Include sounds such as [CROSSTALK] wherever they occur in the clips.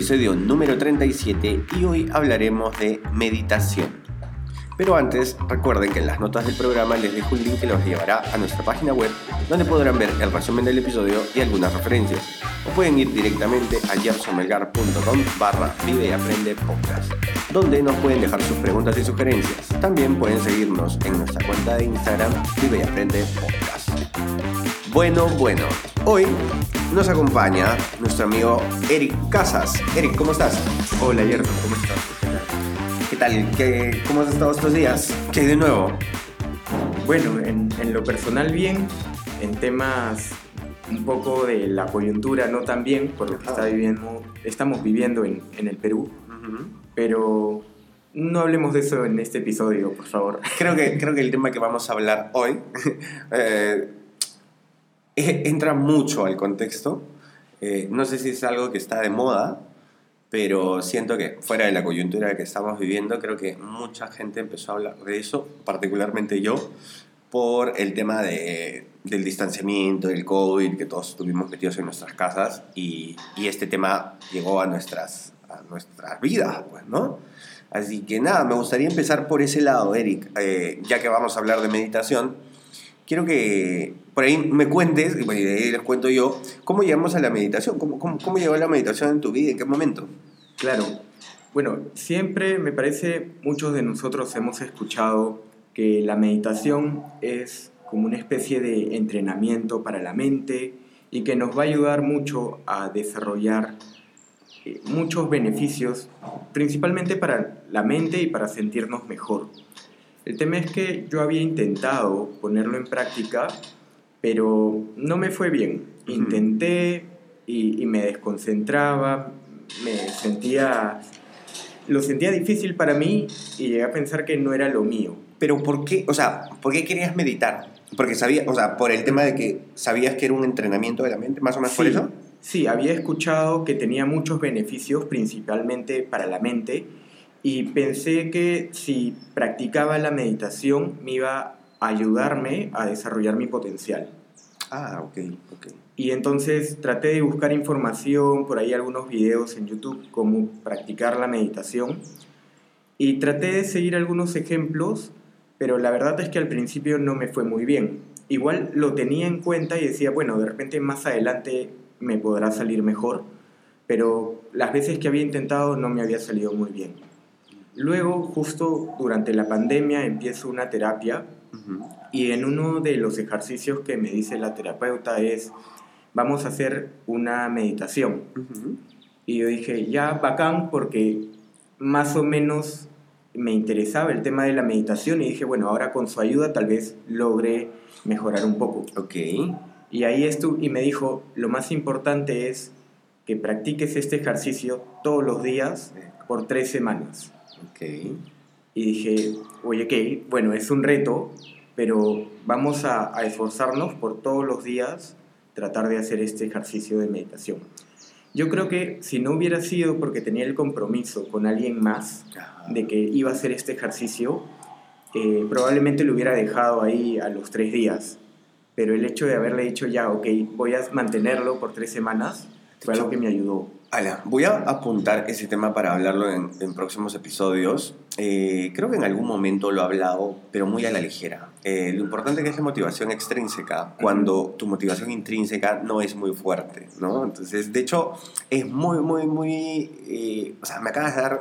Episodio número 37 y hoy hablaremos de meditación. Pero antes, recuerden que en las notas del programa les dejo un link que los llevará a nuestra página web donde podrán ver el resumen del episodio y algunas referencias. O pueden ir directamente a jefsomelgar.com barra vive y aprende podcast, donde nos pueden dejar sus preguntas y sugerencias. También pueden seguirnos en nuestra cuenta de Instagram vive y aprende podcast. Bueno, bueno, hoy nos acompaña nuestro amigo Eric Casas. Eric, ¿cómo estás? Hola, Yerto, ¿cómo estás? ¿Qué tal? ¿Qué, ¿Cómo has estado estos días? ¿Qué hay de nuevo? Bueno, en, en, lo personal bien, en temas un poco de la coyuntura no tan bien, por lo que está viviendo, estamos viviendo en, en el Perú, uh -huh. pero no hablemos de eso en este episodio, por favor. Creo que, creo que el tema que vamos a hablar hoy [LAUGHS] eh, entra mucho al contexto. Eh, no sé si es algo que está de moda, pero siento que fuera de la coyuntura que estamos viviendo, creo que mucha gente empezó a hablar de eso, particularmente yo, por el tema de, del distanciamiento, del COVID, que todos estuvimos metidos en nuestras casas y, y este tema llegó a nuestras, a nuestras vidas, pues, ¿no? Así que nada, me gustaría empezar por ese lado, Eric, eh, ya que vamos a hablar de meditación quiero que por ahí me cuentes, y bueno, de ahí les cuento yo, cómo llegamos a la meditación, cómo, cómo, cómo llegó la meditación en tu vida, en qué momento. Claro, bueno, siempre me parece, muchos de nosotros hemos escuchado que la meditación es como una especie de entrenamiento para la mente y que nos va a ayudar mucho a desarrollar eh, muchos beneficios, principalmente para la mente y para sentirnos mejor. El tema es que yo había intentado ponerlo en práctica, pero no me fue bien. Intenté y, y, me desconcentraba, me sentía... Lo sentía difícil para mí y llegué a pensar que no era lo mío. Pero ¿por qué? O sea, ¿por qué querías meditar? Porque sabía, o sea, por el tema de que sabías que era un entrenamiento de la mente, más o menos sí, por eso. Sí, había escuchado que tenía muchos beneficios, principalmente para la mente, y pensé que si practicaba la meditación me iba ayudarme a desarrollar mi potencial. Ah, ok, ok. Y entonces traté de buscar información, por ahí algunos videos en YouTube, cómo practicar la meditación. Y traté de seguir algunos ejemplos, pero la verdad es que al principio no me fue muy bien. Igual lo tenía en cuenta y decía, bueno, de repente más adelante me podrá salir mejor, pero las veces que había intentado no me había salido muy bien. Luego, justo durante la pandemia, empiezo una terapia uh -huh. y en uno de los ejercicios que me dice la terapeuta es, vamos a hacer una meditación. Uh -huh. Y yo dije, ya, bacán, porque más o menos me interesaba el tema de la meditación y dije, bueno, ahora con su ayuda tal vez logre mejorar un poco. Ok. Y ahí estuvo, y me dijo, lo más importante es que practiques este ejercicio todos los días por tres semanas. Okay. Y dije, oye, ok, bueno, es un reto, pero vamos a, a, esforzarnos por todos los días tratar de hacer este ejercicio de meditación. Yo creo que si no hubiera sido porque tenía el compromiso con alguien más de que iba a hacer este ejercicio, eh, probablemente lo hubiera dejado ahí a los tres días. Pero el hecho de haberle dicho ya, ok, voy a mantenerlo por tres semanas, fue algo que me ayudó. Ala, voy a apuntar ese tema para hablarlo en, en próximos episodios. Eh, creo que en algún momento lo he hablado, pero muy a la ligera. Eh, lo importante que es la motivación extrínseca, cuando tu motivación intrínseca no es muy fuerte, ¿no? Entonces, de hecho, es muy, muy, muy... Eh, o sea, me acabas de dar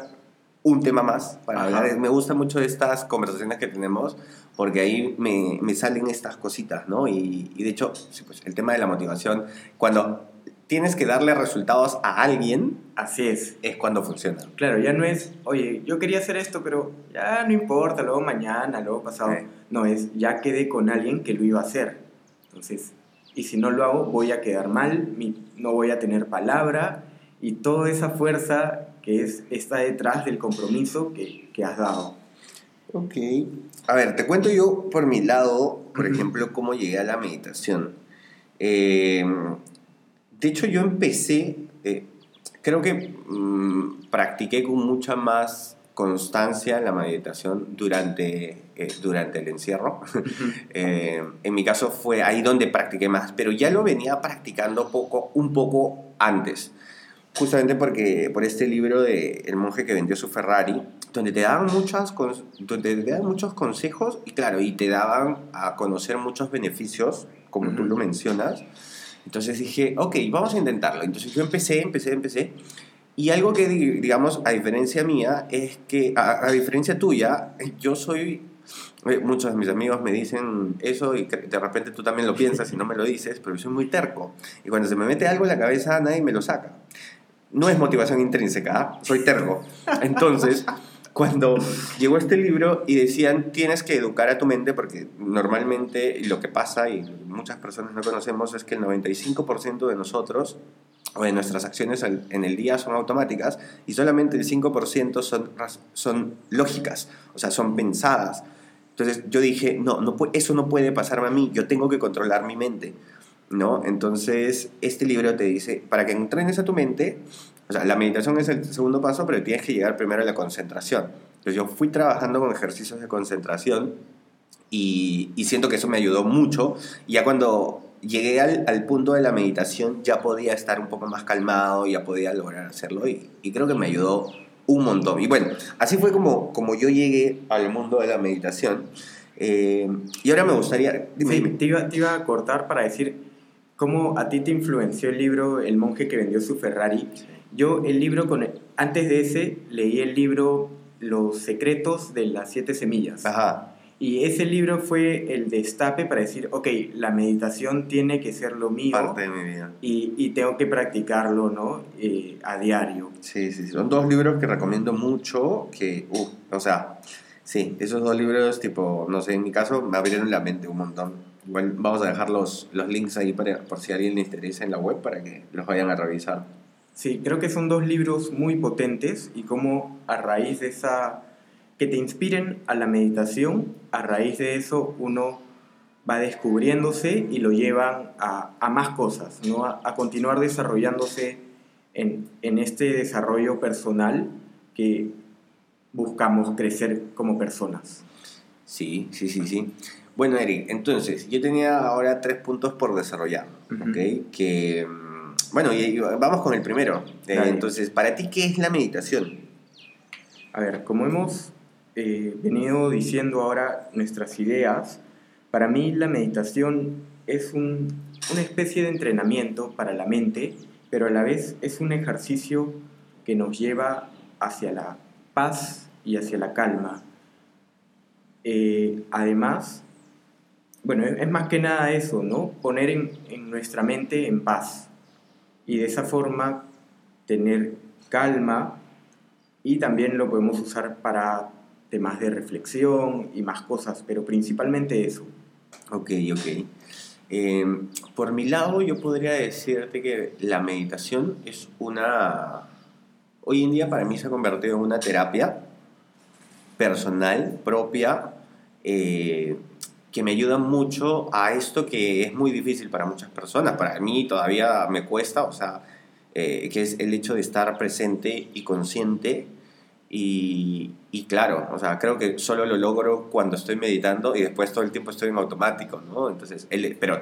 un tema más para Ajá. hablar. Me gusta mucho estas conversaciones que tenemos porque ahí me, me salen estas cositas, ¿no? Y, y de hecho, sí, pues, el tema de la motivación, cuando tienes que darle resultados a alguien, así es, es cuando funciona. Claro, ya no es, oye, yo quería hacer esto, pero ya no importa, luego mañana, luego pasado. Sí. No, es, ya quedé con alguien que lo iba a hacer. Entonces, y si no lo hago voy a quedar mal, no voy a tener palabra y toda esa fuerza que es, está detrás del compromiso que, que has dado. Ok. A ver, te cuento yo por mi lado, por ejemplo, cómo llegué a la meditación. Eh, de hecho, yo empecé, eh, creo que mm, practiqué con mucha más constancia la meditación durante, eh, durante el encierro. [LAUGHS] en mi caso fue ahí donde practiqué más, pero ya lo venía practicando poco, un poco antes justamente porque por este libro de El monje que vendió su Ferrari, donde te daban muchas donde te daban muchos consejos y claro, y te daban a conocer muchos beneficios, como tú lo mencionas. Entonces dije, ok, vamos a intentarlo. Entonces yo empecé, empecé, empecé. Y algo que, digamos, a diferencia mía, es que, a, a diferencia tuya, yo soy eh, muchos de mis amigos me dicen eso y de repente tú también lo piensas y no me lo dices, pero yo soy muy terco. Y cuando se me mete algo en la cabeza, nadie me lo saca no es motivación intrínseca, ¿ah? soy tergo. Entonces, cuando llegó este libro y decían tienes que educar a tu mente porque normalmente lo que pasa y muchas personas no conocemos es que el 95% de nosotros o de nuestras acciones en el día son automáticas y solamente el 5% son, son lógicas, o sea, son pensadas. Entonces yo dije, no, no, eso no puede pasarme a mí, yo tengo que controlar mi mente. ¿no? Entonces, este libro te dice, para que entrenes a tu mente, o sea, la meditación es el segundo paso, pero tienes que llegar primero a la concentración. Entonces, yo fui trabajando con ejercicios de concentración y, siento que eso me ayudó mucho. Y ya cuando llegué al, punto de la meditación, ya podía estar un poco más calmado, ya podía lograr hacerlo y, creo que me ayudó un montón. Y bueno, así fue como, como yo llegué al mundo de la meditación. Eh, y ahora me gustaría... Dime, Te, iba, te iba a cortar para decir, ¿Cómo a ti te influenció el libro El monje que vendió su Ferrari? Yo el libro, con antes de ese, leí el libro Los secretos de las siete semillas. Ajá. Y ese libro fue el destape para decir, ok, la meditación tiene que ser lo mío. Parte de mi vida. Y, y tengo que practicarlo, ¿no? Eh, a diario. Sí, sí, son dos libros que recomiendo mucho, que, uh, o sea, sí, esos dos libros, tipo, no sé, en mi caso me abrieron la mente un montón. Bueno, vamos a dejar los, los links ahí para, por si alguien le interesa en la web para que los vayan a revisar. Sí, creo que son dos libros muy potentes y como a raíz de esa, que te inspiren a la meditación, a raíz de eso uno va descubriéndose y lo llevan a, a más cosas, ¿no? A, a, continuar desarrollándose en, en este desarrollo personal que buscamos crecer como personas. Sí, sí, sí, sí. Bueno, Eric, entonces, yo tenía ahora tres puntos por desarrollar, ¿ok? Que, mm, bueno, y, vamos con el primero. Eh, entonces, ¿para ti qué es la meditación? A ver, como hemos eh, venido diciendo ahora nuestras ideas, para mí la meditación es un, una especie de entrenamiento para la mente, pero a la vez es un ejercicio que nos lleva hacia la paz y hacia la calma. Eh, además, bueno, es más que nada eso, ¿no? Poner en, nuestra mente en paz y de esa forma tener calma y también lo podemos usar para temas de reflexión y más cosas, pero principalmente eso. Ok, ok. Em, por mi lado, yo podría decirte que la meditación es una... Hoy en día para mí se ha convertido en una terapia personal, propia, eh, que me ayudan mucho a esto que es muy difícil para muchas personas. Para mí todavía me cuesta, o sea, eh, que es el hecho de estar presente y consciente. Y, y, claro, o sea, creo que solo lo logro cuando estoy meditando y después todo el tiempo estoy en automático, ¿no? Entonces, el, pero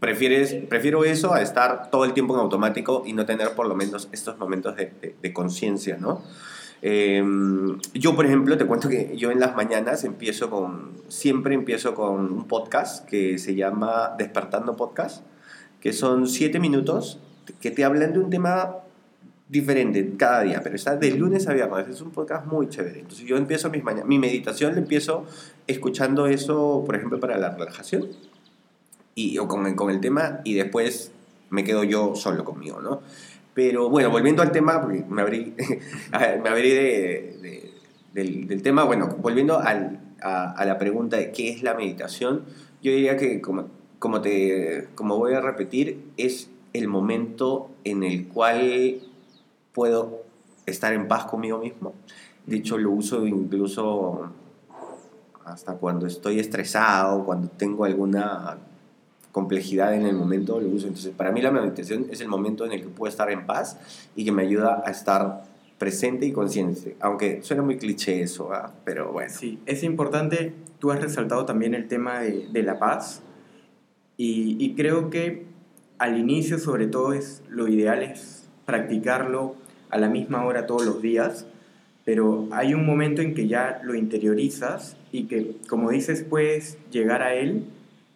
prefieres, prefiero eso a estar todo el tiempo en automático y no tener por lo menos estos momentos de, de, de conciencia, ¿no? Em, yo, por ejemplo, te cuento que yo en las mañanas empiezo con, siempre empiezo con un podcast que se llama Despertando Podcast, que son siete minutos que te hablan de un tema diferente cada día, pero está de lunes a viernes. Es un podcast muy chévere. Entonces yo empiezo mis mañanas, mi meditación le empiezo escuchando eso, por ejemplo, para la relajación y, o con, con el tema y después me quedo yo solo conmigo, ¿no? Pero bueno, volviendo al tema, porque me abrí, [LAUGHS] me abrí de, del, tema, bueno, volviendo a, la pregunta de qué es la meditación, yo diría que como como, te, como voy a repetir, es el momento en el cual puedo estar en paz conmigo mismo. De hecho, lo uso incluso hasta cuando estoy estresado, cuando tengo alguna complejidad en el momento, lo uso. Entonces, para mí la meditación es el momento en el que puedo estar en paz y que me ayuda a estar presente y consciente. Aunque suena muy cliché eso, ¿ah? pero bueno. Sí, es importante, tú has resaltado también el tema de, de la paz y, y, creo que al inicio sobre todo es lo ideal es practicarlo a la misma hora todos los días, pero hay un momento en que ya lo interiorizas y que, como dices, puedes llegar a él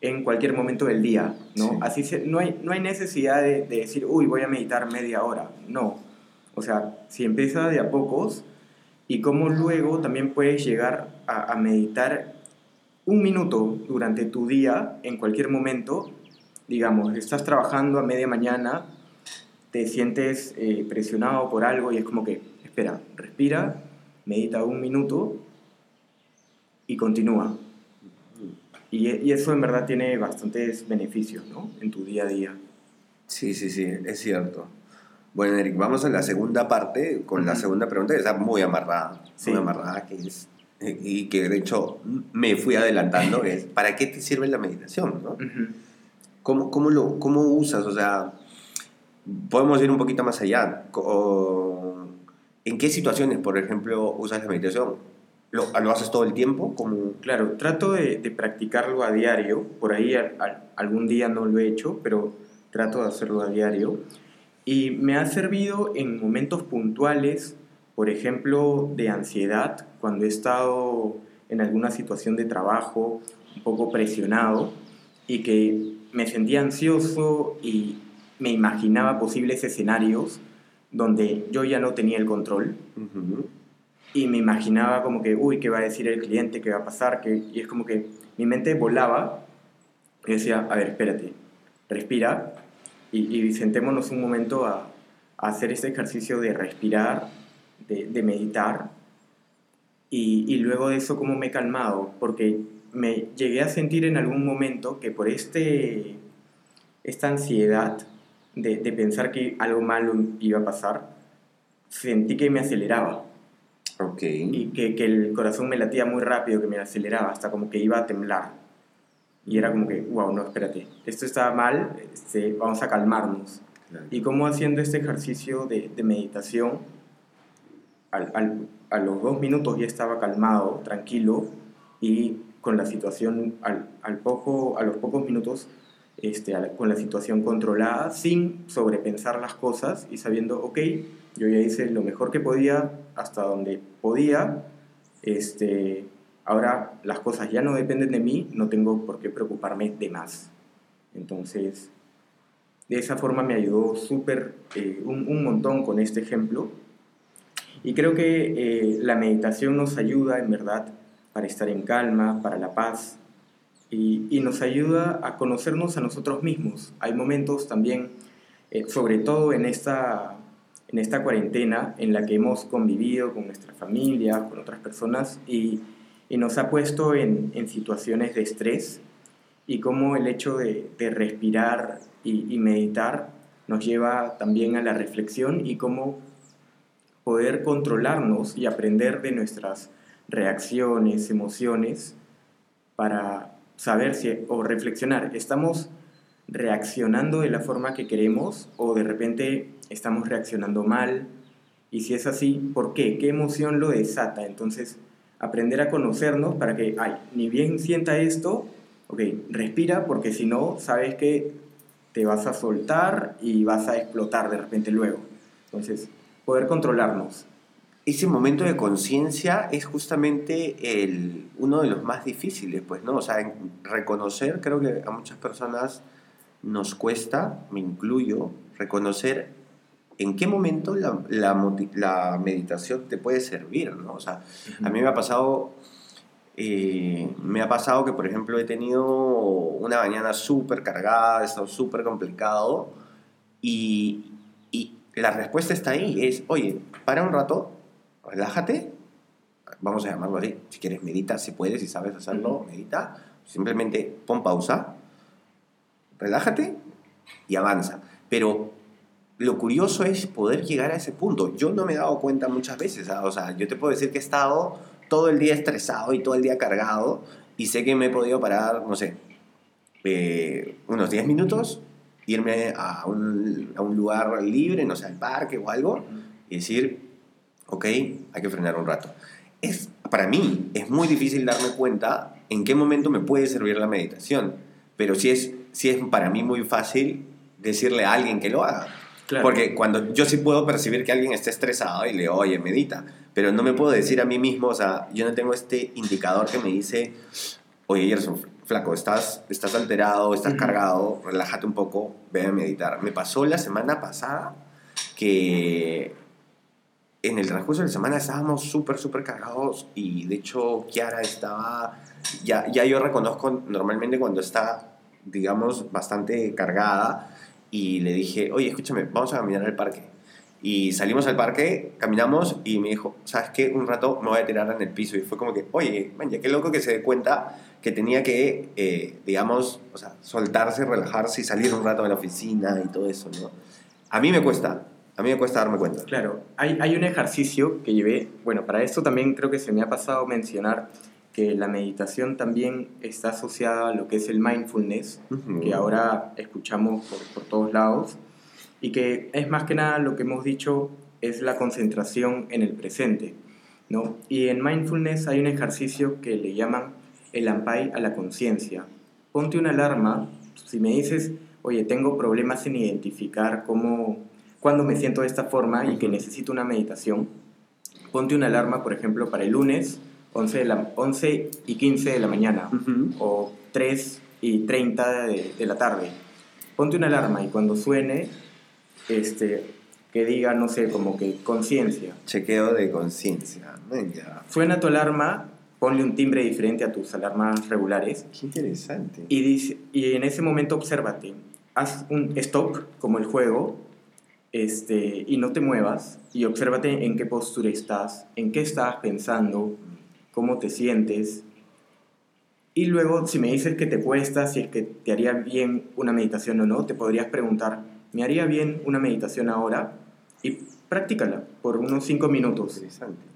en cualquier momento del día, ¿no? Así se, no, hay, no hay necesidad de, de decir, uy, voy a meditar media hora, no o sea, si empieza de a pocos y cómo luego también puedes llegar a, meditar un minuto durante tu día, en cualquier momento, digamos, estás trabajando a media mañana, te sientes eh, presionado por algo y es como que, espera, respira, medita un minuto y continúa. Y, y, eso en verdad tiene bastantes beneficios, ¿no? En tu día a día. Sí, sí, sí, es cierto. Bueno, Eric, vamos a la segunda parte, con la segunda pregunta, que está muy amarrada, muy amarrada, que es, y que de hecho me fui adelantando, es, ¿para qué te sirve la meditación? ¿no? ¿Cómo, cómo, lo, ¿Cómo usas? O sea, podemos ir un poquito más allá. ¿En qué situaciones, por ejemplo, usas la meditación? ¿Lo, lo haces todo el tiempo? Como... Claro, trato de, de practicarlo a diario. Por ahí algún día no lo he hecho, pero trato de hacerlo a diario. Y me ha servido en momentos puntuales, por ejemplo, de ansiedad, cuando he estado en alguna situación de trabajo un poco presionado y que me sentía ansioso y me imaginaba posibles escenarios donde yo ya no tenía el control. Y me imaginaba como que, uy, ¿qué va a decir el cliente? ¿Qué va a pasar? que Y es como que mi mente volaba y decía, a ver, espérate, respira, y, sentémonos un momento a, hacer este ejercicio de respirar, de, meditar, y, luego de eso cómo me he calmado, porque me llegué a sentir en algún momento que por este, esta ansiedad de, de pensar que algo malo iba a pasar, sentí que me aceleraba. Okay. Y que, que, el corazón me latía muy rápido, que me aceleraba, hasta como que iba a temblar. Y era como que, wow, no, espérate, esto está mal, este, vamos a calmarnos. Y como haciendo este ejercicio de, de meditación, al, al, a los dos minutos ya estaba calmado, tranquilo, y con la situación, al, al poco, a los pocos minutos, este, con la situación controlada, sin sobrepensar las cosas y sabiendo, ok, yo ya hice lo mejor que podía, hasta donde podía, este, Ahora las cosas ya no dependen de mí, no tengo por qué preocuparme de más. Entonces, de esa forma me ayudó súper, eh, un, montón con este ejemplo. Y creo que eh, la meditación nos ayuda, en verdad, para estar en calma, para la paz, y, y nos ayuda a conocernos a nosotros mismos. Hay momentos también, eh, sobre todo en esta, en esta cuarentena, en la que hemos convivido con nuestra familia, con otras personas, y nos ha puesto en, situaciones de estrés y cómo el hecho de, de respirar y, y, meditar nos lleva también a la reflexión y cómo poder controlarnos y aprender de nuestras reacciones, emociones, para saber si, o reflexionar, ¿estamos reaccionando de la forma que queremos o de repente estamos reaccionando mal? Y si es así, ¿por qué? ¿Qué emoción lo desata? Entonces, aprender a conocernos para que, ay, ni bien sienta esto, ok, respira porque si no, sabes que te vas a soltar y vas a explotar de repente luego. Entonces, poder controlarnos. Ese momento de conciencia es justamente el, uno de los más difíciles, pues, ¿no? O sea, reconocer, creo que a muchas personas nos cuesta, me incluyo, reconocer en qué momento la, la, meditación te puede servir, ¿no? O sea, a mí me ha pasado, eh, me ha pasado que, por ejemplo, he tenido una mañana súper cargada, he estado súper complicado y, y la respuesta está ahí, es, oye, para un rato, relájate, vamos a llamarlo así, si quieres medita, si puedes, si sabes hacerlo, medita, simplemente pon pausa, relájate y avanza. Pero lo curioso es poder llegar a ese punto. Yo no me he dado cuenta muchas veces, ¿ah? o sea, yo te puedo decir que he estado todo el día estresado y todo el día cargado y sé que me he podido parar, no sé, eh, unos 10 minutos, irme a un, a un lugar libre, no sé, al parque o algo, y decir, ok, hay que frenar un rato. Es, para mí es muy difícil darme cuenta en qué momento me puede servir la meditación, pero sí es, sí es para mí muy fácil decirle a alguien que lo haga. Porque cuando yo sí puedo percibir que alguien está estresado y le oye, medita, pero no me puedo decir a mí mismo, o sea, yo no tengo este indicador que me dice, oye, Gerson, flaco, estás, estás alterado, estás cargado, relájate un poco, ve a meditar. Me pasó la semana pasada que en el transcurso de la semana estábamos súper, súper cargados y de hecho Kiara estaba, ya, ya yo reconozco normalmente cuando está, digamos, bastante cargada y le dije, oye, escúchame, vamos a caminar al parque. Y salimos al parque, caminamos y me dijo, ¿sabes qué? Un rato me voy a tirar en el piso. Y fue como que, oye, man, qué loco que se dé cuenta que tenía que, eh, digamos, o sea, soltarse, relajarse y salir un rato de la oficina y todo eso, ¿no? A mí me cuesta, a mí me cuesta darme cuenta. Claro, hay, hay un ejercicio que llevé, bueno, para esto también creo que se me ha pasado mencionar que la meditación también está asociada a lo que es el mindfulness, que ahora escuchamos por, por, todos lados, y que es más que nada lo que hemos dicho es la concentración en el presente. ¿no? Y en mindfulness hay un ejercicio que le llaman el ampai a la conciencia. Ponte una alarma, si me dices, oye, tengo problemas en identificar cómo, cuándo me siento de esta forma y que necesito una meditación, ponte una alarma, por ejemplo, para el lunes 11, de la, 11 y 15 de la mañana o 3 y 30 de, de, la tarde. Ponte una alarma y cuando suene, este, que diga, no sé, como que conciencia. Chequeo de conciencia. Suena tu alarma, ponle un timbre diferente a tus alarmas regulares. Qué interesante. Y, dice, y en ese momento obsérvate. Haz un stop, como el juego, este, y no te muevas, y obsérvate en qué postura estás, en qué estás pensando, cómo te sientes. Y luego, si me dices que te cuesta, si es que te haría bien una meditación o no, te podrías preguntar, ¿me haría bien una meditación ahora? Y practícala por unos cinco minutos.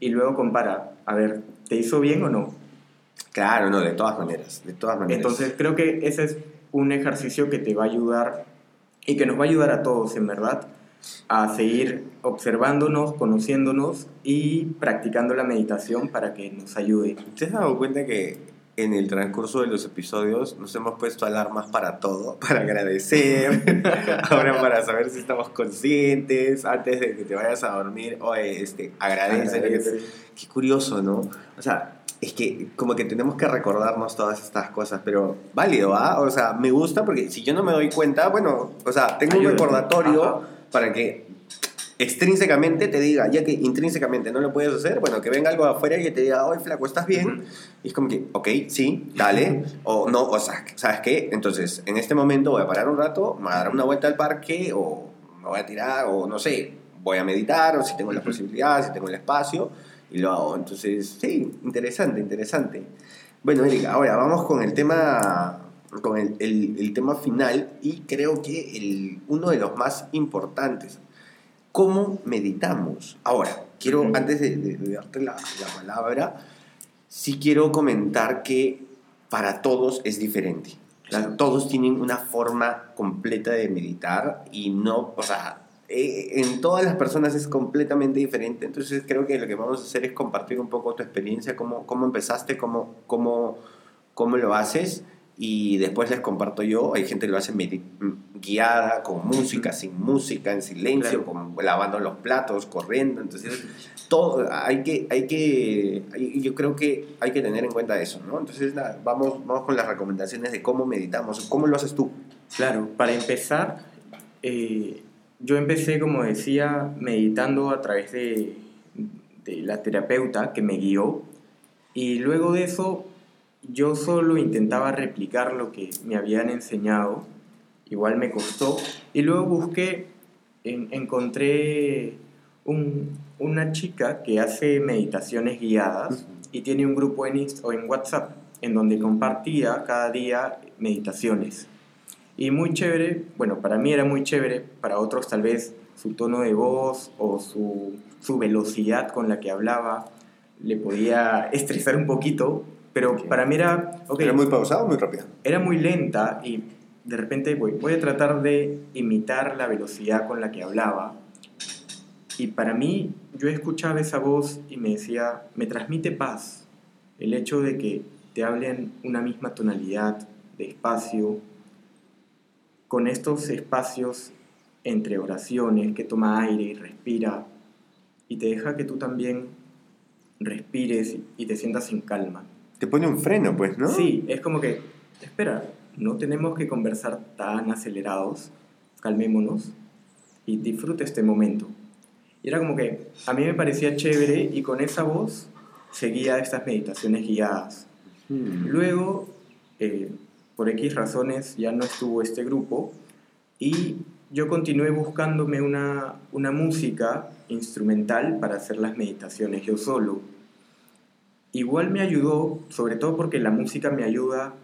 Y luego compara, a ver, ¿te hizo bien o no? Claro, no, de todas maneras, de todas maneras. Entonces creo que ese es un ejercicio que te va a ayudar y que nos va a ayudar a todos, en verdad, a seguir observándonos, conociéndonos y practicando la meditación para que nos ayude. ¿Te has dado cuenta que en el transcurso de los episodios nos hemos puesto alarmas para todo, [LAUGHS] para agradecer, [LAUGHS] ahora para saber si estamos conscientes, antes de que te vayas a dormir, oye, este, agradece. Qué curioso, ¿no? O sea, es que como que tenemos que recordarnos todas estas cosas, pero válido, ¿ah? O sea, me gusta porque si yo no me doy cuenta, bueno, o sea, tengo un recordatorio para que extrínsecamente te diga, ya que intrínsecamente no lo puedes hacer, bueno, que venga algo de afuera y que te diga, oye, flaco, ¿estás bien? Y es como que, ok, sí, dale, o no, o sea, ¿sabes qué? Entonces, en este momento voy a parar un rato, me voy a dar una vuelta al parque, o me voy a tirar, o no sé, voy a meditar, o si tengo la posibilidad, si tengo el espacio, y lo hago. Entonces, sí, interesante, interesante. Bueno, Erika, ahora vamos con el tema con el, el, tema final y creo que el, uno de los más importantes cómo meditamos. Ahora, quiero, antes de, darte la, palabra, sí quiero comentar que para todos es diferente. todos tienen una forma completa de meditar y no, o sea, eh, en todas las personas es completamente diferente. Entonces creo que lo que vamos a hacer es compartir un poco tu experiencia, cómo, cómo empezaste, cómo, cómo, cómo lo haces y después les comparto yo, hay gente que lo hace guiada, con música, sin música, en silencio, lavando los platos, corriendo, entonces todo, hay que, hay que, yo creo que hay que tener en cuenta eso, ¿no? Entonces nada, vamos, vamos con las recomendaciones de cómo meditamos, ¿cómo lo haces tú? Claro, para empezar, eh, yo empecé, como decía, meditando a través de, de la terapeuta que me guió, y luego de eso yo solo intentaba replicar lo que me habían enseñado, igual me costó, y luego busqué, encontré una chica que hace meditaciones guiadas y tiene un grupo en, o en WhatsApp en donde compartía cada día meditaciones. Y muy chévere, bueno, para mí era muy chévere, para otros tal vez su tono de voz o su, su velocidad con la que hablaba le podía estresar un poquito, pero para mí era... Okay, ¿Era muy pausado o muy rápido? Era muy lenta y de repente voy, voy a tratar de imitar la velocidad con la que hablaba. Y para mí, yo escuchaba esa voz y me decía, me transmite paz. El hecho de que te hablen una misma tonalidad de espacio, con estos espacios entre oraciones, que toma aire y respira, y te deja que tú también respires y te sientas en calma. Te pone un freno, pues, ¿no? Sí, es como que, espera, no tenemos que conversar tan acelerados, calmémonos y disfrute este momento. Y era como que a mí me parecía chévere y con esa voz seguía estas meditaciones guiadas. Hmm. Luego, eh, por X razones, ya no estuvo este grupo y yo continué buscándome una, una música instrumental para hacer las meditaciones yo solo. Igual me ayudó, sobre todo porque la música me ayuda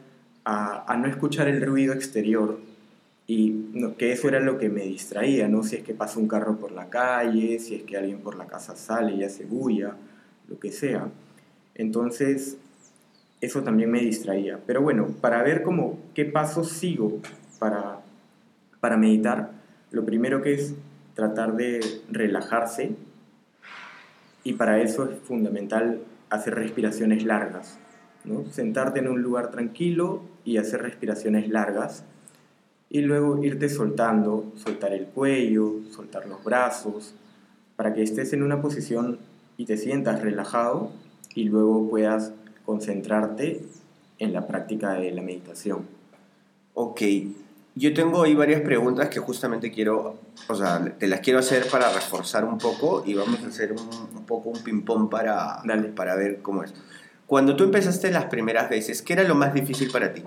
a, no escuchar el ruido exterior y que eso era lo que me distraía, ¿no? Si es que pasa un carro por la calle, si es que alguien por la casa sale y hace bulla, lo que sea. Entonces, eso también me distraía. Pero bueno, para ver cómo, qué pasos sigo para, para meditar, lo primero que es tratar de relajarse y para eso es fundamental hacer respiraciones largas. ¿no? Sentarte en un lugar tranquilo y hacer respiraciones largas y luego irte soltando, soltar el cuello, soltar los brazos, para que estés en una posición y te sientas relajado y luego puedas concentrarte en la práctica de la meditación. Ok, yo tengo ahí varias preguntas que justamente quiero, o sea, te las quiero hacer para reforzar un poco y vamos a hacer un, poco un ping-pong para, para ver cómo es. Cuando tú empezaste las primeras veces, ¿qué era lo más difícil para ti?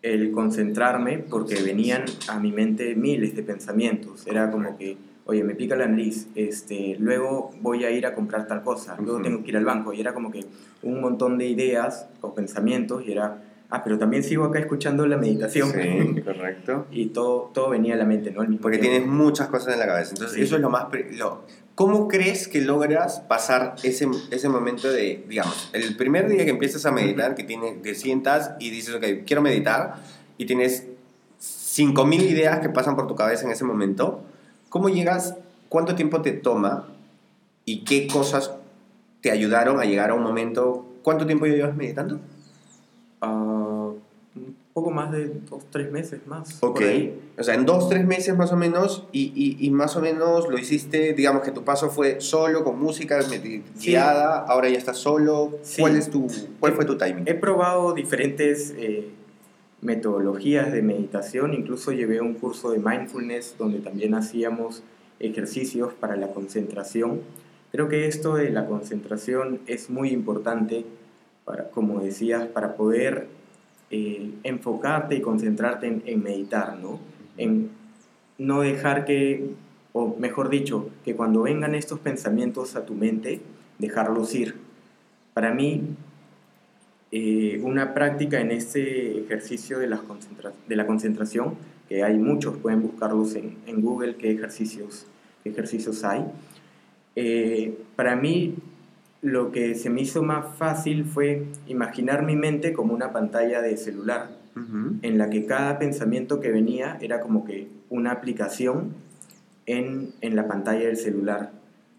El concentrarme porque venían a mi mente miles de pensamientos. Era como que, oye, me pica la nariz, este, luego voy a ir a comprar tal cosa, luego tengo que ir al banco. Y era como que un montón de ideas o pensamientos y era, ah, pero también sigo acá escuchando la meditación. Sí, [LAUGHS] correcto. y todo, todo venía a la mente, ¿no? Porque tienes muchas cosas en la cabeza. Entonces, eso es lo más... Lo, ¿Cómo crees que logras pasar ese, ese momento de, digamos, el primer día que empiezas a meditar, que tiene, te sientas y dices, ok, quiero meditar, y tienes 5.000 ideas que pasan por tu cabeza en ese momento, ¿cómo llegas, cuánto tiempo te toma y qué cosas te ayudaron a llegar a un momento? ¿Cuánto tiempo llevas meditando? Uh, poco más de dos, tres meses más. Ok. O sea, en dos, tres meses más o menos, y, y, más o menos lo hiciste, digamos que tu paso fue solo, con música guiada, ahora ya estás solo. ¿Cuál, es tu, ¿Cuál fue tu timing? He probado diferentes eh, metodologías de meditación, incluso llevé un curso de mindfulness donde también hacíamos ejercicios para la concentración. Creo que esto de la concentración es muy importante, para, como decías, para poder eh, enfocarte y concentrarte en, meditar, ¿no? En no dejar que, o mejor dicho, que cuando vengan estos pensamientos a tu mente, dejarlos ir. Para mí, eh, una práctica en este ejercicio de la, de la concentración, que hay muchos, pueden buscarlos en, en Google, qué ejercicios, qué ejercicios hay. Eh, para mí, lo que se me hizo más fácil fue imaginar mi mente como una pantalla de celular, en la que cada pensamiento que venía era como que una aplicación en, la pantalla del celular.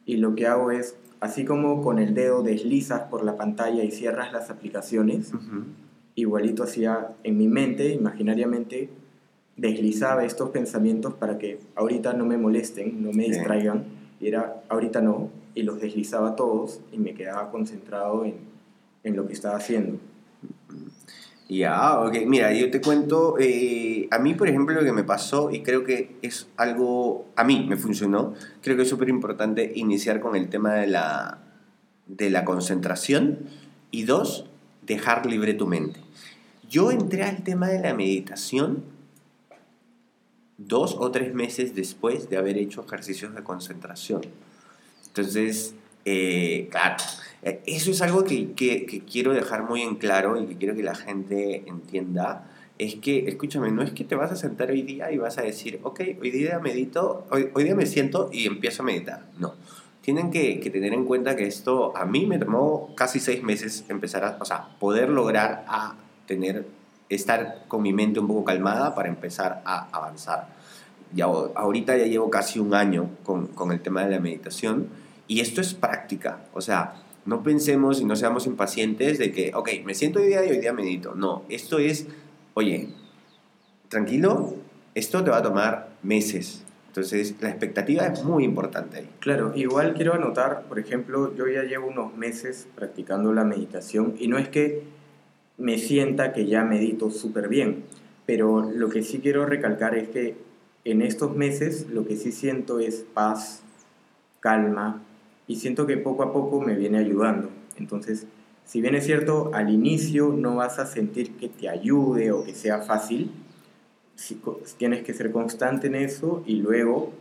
Y lo que hago es, así como con el dedo deslizas por la pantalla y cierras las aplicaciones, igualito hacía en mi mente, imaginariamente, deslizaba estos pensamientos para que ahorita no me molesten, no me distraigan, y era ahorita no, y los deslizaba todos y me quedaba concentrado en, en lo que estaba haciendo. Ya, ok. Mira, yo te cuento, eh, a mí, por ejemplo, lo que me pasó, y creo que es algo, a mí me funcionó, creo que es súper importante iniciar con el tema de la, de la concentración y dos, dejar libre tu mente. Yo entré al tema de la meditación dos o tres meses después de haber hecho ejercicios de concentración. Entonces, eh, claro, eso es algo que, quiero dejar muy en claro y que quiero que la gente entienda, es que, escúchame, no es que te vas a sentar hoy día y vas a decir, ok, hoy día medito, hoy, hoy día me siento y empiezo a meditar. No. Tienen que, que, tener en cuenta que esto a mí me tomó casi seis meses empezar a, o sea, poder lograr a tener, estar con mi mente un poco calmada para empezar a avanzar. Ya, ahorita ya llevo casi un año con, con el tema de la meditación y esto es práctica, o sea, no pensemos y no seamos impacientes de que, ok, me siento hoy día y hoy día medito. No, esto es oye, tranquilo, esto te va a tomar meses. Entonces, la expectativa es muy importante ahí. Claro, igual quiero anotar, por ejemplo, yo ya llevo unos meses practicando la meditación y no es que me sienta que ya medito súper bien, pero lo que sí quiero recalcar es que en estos meses lo que sí siento es paz, calma y siento que poco a poco me viene ayudando. Entonces, si bien es cierto, al inicio no vas a sentir que te ayude o que sea fácil, tienes que ser constante en eso y luego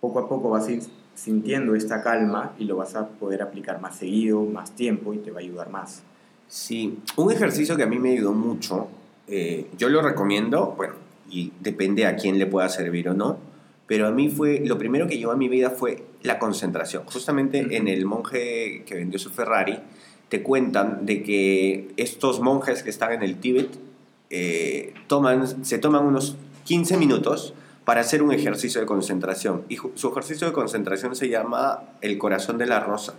poco a poco vas sintiendo esta calma y lo vas a poder aplicar más seguido, más tiempo y te va a ayudar más. Sí, un ejercicio que a mí me ayudó mucho, eh, yo lo recomiendo, bueno, y depende a quién le pueda servir o no, pero a mí fue, lo primero que llevó a mi vida fue la concentración. Justamente en el monje que vendió su Ferrari, te cuentan de que estos monjes que están en el Tíbet eh, toman, se toman unos 15 minutos para hacer un ejercicio de concentración. Y su ejercicio de concentración se llama el corazón de la rosa.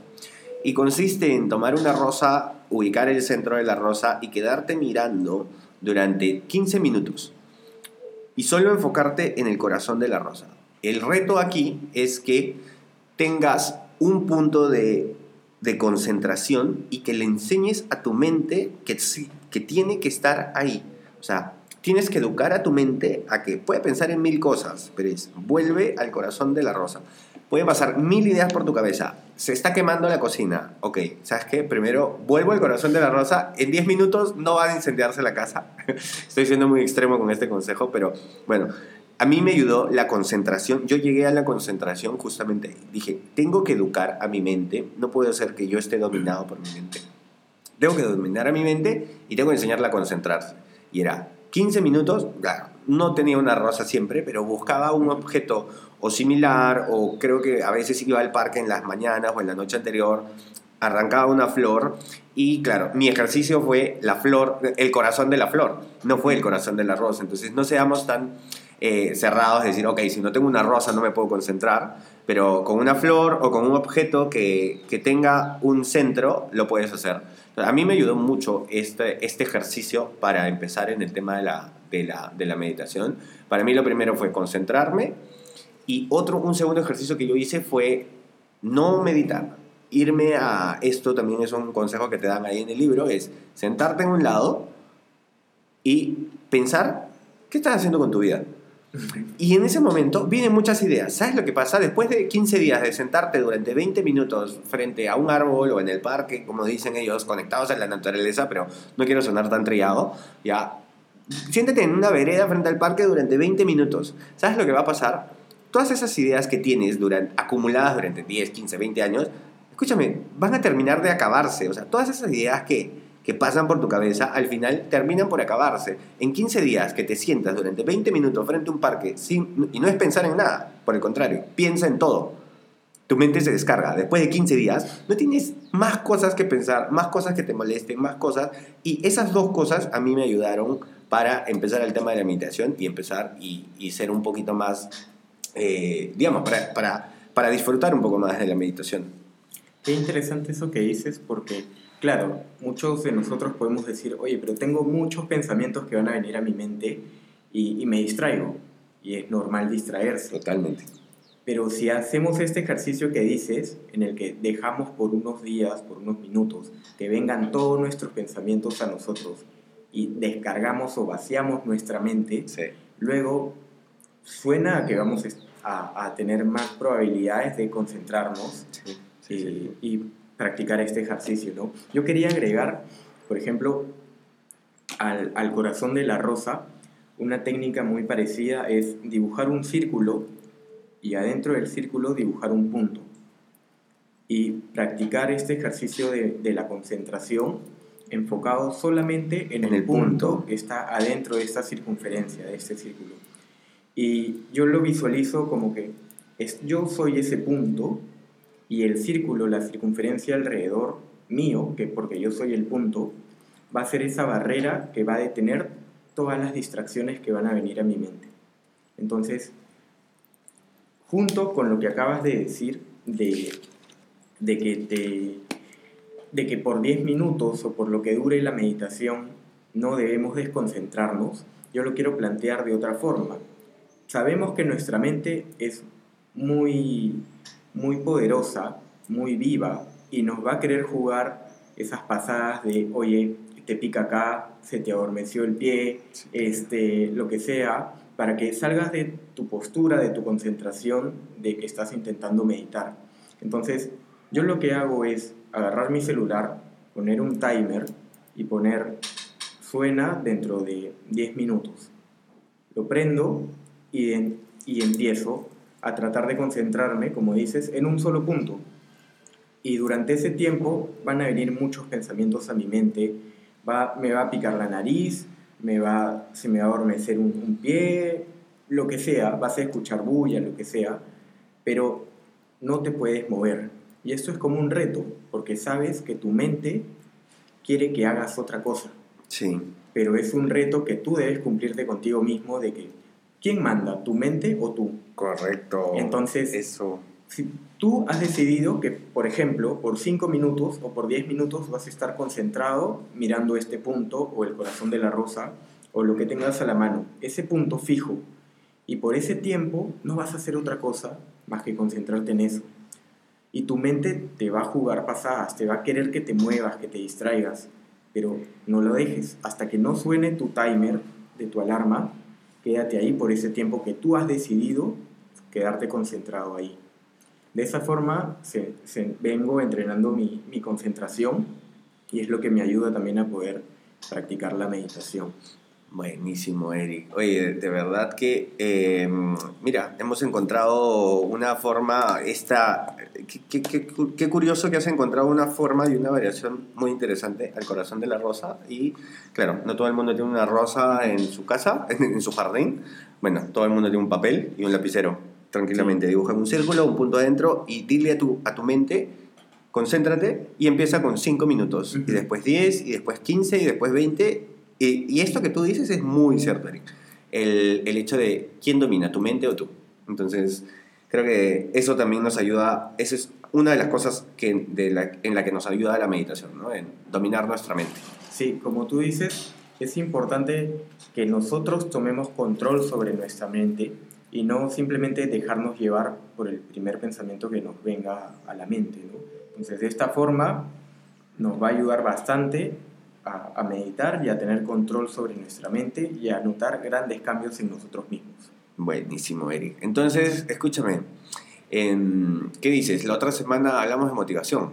Y consiste en tomar una rosa, ubicar el centro de la rosa y quedarte mirando durante 15 minutos. Y solo enfocarte en el corazón de la rosa. El reto aquí es que tengas un punto de de concentración y que le enseñes a tu mente que, que tiene que estar ahí. O sea, tienes que educar a tu mente a que puede pensar en mil cosas, pero vuelve al corazón de la rosa. Puede pasar mil ideas por tu cabeza. Se está quemando la cocina. Ok, ¿sabes qué? Primero, vuelvo al corazón de la rosa. En 10 minutos no va a incendiarse la casa. [LAUGHS] Estoy siendo muy extremo con este consejo, pero bueno, a mí me ayudó la concentración. Yo llegué a la concentración justamente, dije, tengo que educar a mi mente, no puedo ser que yo esté dominado por mi mente. Tengo que dominar a mi mente y tengo que enseñarla a concentrarse. Y era 15 minutos, claro, no tenía una rosa siempre, pero buscaba un objeto o similar, o creo que a veces iba al parque en las mañanas o en la noche anterior, arrancaba una flor y claro, mi ejercicio fue la flor, el corazón de la flor, no fue el corazón de la rosa. Entonces no seamos tan eh, cerrados, es decir, ok, si no tengo una rosa no me puedo concentrar, pero con una flor o con un objeto que, que tenga un centro lo puedes hacer. A mí me ayudó mucho este, este ejercicio para empezar en el tema de la, de, la, de la meditación. Para mí lo primero fue concentrarme y otro, un segundo ejercicio que yo hice fue no meditar. Irme a, esto también es un consejo que te dan ahí en el libro, es sentarte en un lado y pensar qué estás haciendo con tu vida. Y en ese momento vienen muchas ideas. ¿Sabes lo que pasa? Después de 15 días de sentarte durante 20 minutos frente a un árbol o en el parque, como dicen ellos, conectados a la naturaleza, pero no quiero sonar tan triado, ya, siéntate en una vereda frente al parque durante 20 minutos. ¿Sabes lo que va a pasar? Todas esas ideas que tienes durante, acumuladas durante 10, 15, 20 años, escúchame, van a terminar de acabarse. O sea, todas esas ideas que que pasan por tu cabeza, al final terminan por acabarse. En 15 días que te sientas durante 20 minutos frente a un parque sin, y no es pensar en nada, por el contrario, piensa en todo. Tu mente se descarga. Después de 15 días no tienes más cosas que pensar, más cosas que te molesten, más cosas. Y esas dos cosas a mí me ayudaron para empezar el tema de la meditación y empezar y, ser un poquito más, eh, digamos, para, para, para disfrutar un poco más de la meditación. Qué interesante eso que dices porque Claro, muchos de nosotros podemos decir, oye, pero tengo muchos pensamientos que van a venir a mi mente y, me distraigo. Y es normal distraerse. Totalmente. Pero si hacemos este ejercicio que dices, en el que dejamos por unos días, por unos minutos, que vengan todos nuestros pensamientos a nosotros y descargamos o vaciamos nuestra mente, luego suena a que vamos a, tener más probabilidades de concentrarnos y practicar este ejercicio, ¿no? Yo quería agregar, por ejemplo, al, al corazón de la rosa, una técnica muy parecida es dibujar un círculo y adentro del círculo dibujar un punto. Y practicar este ejercicio de, de la concentración enfocado solamente en, En el, el punto, punto. que está adentro de esta circunferencia, de este círculo. Y yo lo visualizo como que es, yo soy ese punto y el círculo, la circunferencia alrededor mío, que porque yo soy el punto, va a ser esa barrera que va a detener todas las distracciones que van a venir a mi mente. Entonces, junto con lo que acabas de decir de, de que te de que por 10 minutos o por lo que dure la meditación no debemos desconcentrarnos, yo lo quiero plantear de otra forma. Sabemos que nuestra mente es muy, muy poderosa, muy viva, y nos va a querer jugar esas pasadas de, oye, te pica acá, se te adormeció el pie, este, lo que sea, para que salgas de tu postura, de tu concentración, de que estás intentando meditar. Entonces, yo lo que hago es agarrar mi celular, poner un timer y poner suena dentro de 10 minutos. Lo prendo y, en- y empiezo a tratar de concentrarme, como dices, en un solo punto. Y durante ese tiempo van a venir muchos pensamientos a mi mente. Va, me va a picar la nariz, me va, se me va a adormecer un, un pie, lo que sea, vas a escuchar bulla, lo que sea, pero no te puedes mover. Y esto es como un reto, porque sabes que tu mente quiere que hagas otra cosa, Sí. pero es un reto que tú debes cumplirte contigo mismo de que, ¿quién manda, tu mente o tú? Correcto. Entonces- Eso. Si tú has decidido que, por ejemplo, por 5 minutos o por 10 minutos vas a estar concentrado mirando este punto o el corazón de la rosa o lo que tengas a la mano, ese punto fijo, y por ese tiempo no vas a hacer otra cosa más que concentrarte en eso. Y tu mente te va a jugar pasadas, te va a querer que te muevas, que te distraigas, pero no lo dejes. Hasta que no suene tu timer de tu alarma, quédate ahí por ese tiempo que tú has decidido quedarte concentrado ahí. De esa forma vengo entrenando mi concentración y es lo que me ayuda también a poder practicar la meditación. Buenísimo, Eric. Oye, de verdad que, eh, mira, hemos encontrado una forma, esta, qué, qué- qué- qué curioso que has encontrado una forma y una variación muy interesante al corazón de la rosa. Y claro, no todo el mundo tiene una rosa en su casa, [LAUGHS] en, su jardín. Bueno, todo el mundo tiene un papel y un lapicero. Tranquilamente, dibuja un círculo, un punto adentro y dile a tu, a tu mente, concéntrate y empieza con 5 minutos. Y después 10, y después 15, y después 20. Y, y esto que tú dices es muy cierto, Eric. El, el hecho de quién domina, tu mente o tú. Entonces, creo que eso también nos ayuda, esa es una de las cosas que, de la, en la que nos ayuda la meditación, ¿no? En dominar nuestra mente. Sí, como tú dices, es importante que nosotros tomemos control sobre nuestra mente y no simplemente dejarnos llevar por el primer pensamiento que nos venga a la mente. ¿no? Entonces, de esta forma nos va a ayudar bastante a, a meditar y a tener control sobre nuestra mente y a notar grandes cambios en nosotros mismos. Buenísimo, Eric. Entonces, escúchame, em, ¿qué dices? La otra semana hablamos de motivación.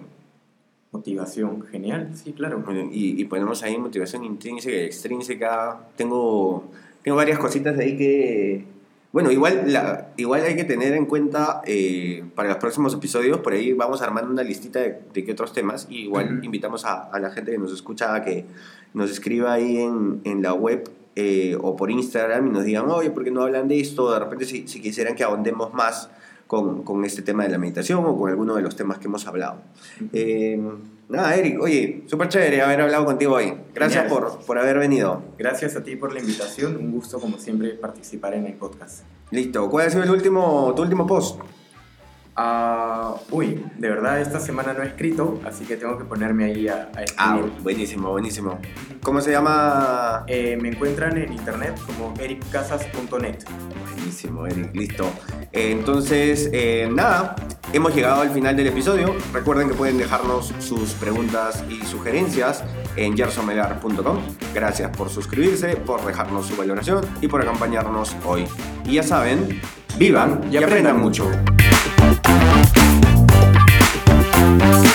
Motivación, genial, sí, claro. Bueno, y, y ponemos ahí motivación intrínseca y extrínseca. Tengo, tengo varias cositas ahí que... Bueno, igual, la, igual hay que tener en cuenta eh, para los próximos episodios, por ahí vamos armando una listita de, de qué otros temas. Y igual invitamos a, a la gente que nos escucha a que nos escriba ahí en, en la web eh, o por Instagram y nos digan, oye, ¿por qué no hablan de esto? De repente si, si quisieran que ahondemos más con, con este tema de la meditación o con alguno de los temas que hemos hablado. Eh, nada, Eric, oye, súper chévere haber hablado contigo hoy. Gracias Genial. por, por haber venido. Gracias a ti por la invitación, un gusto como siempre participar en el podcast. Listo, ¿cuál ha sido el último, tu último post? Ah, uy, de verdad esta semana no he escrito, así que tengo que ponerme ahí a, a Ah, escribir. buenísimo, buenísimo. ¿Cómo se llama? Eh, me encuentran en internet como ericcasas.net. Buenísimo, Eric, listo. Eh, entonces, eh, nada, hemos llegado al final del episodio. Recuerden que pueden dejarnos sus preguntas y sugerencias en gersomelar.com. Gracias por suscribirse, por dejarnos su valoración y por acompañarnos hoy. Y ya saben, vivan y, aprendan mucho. Thank you.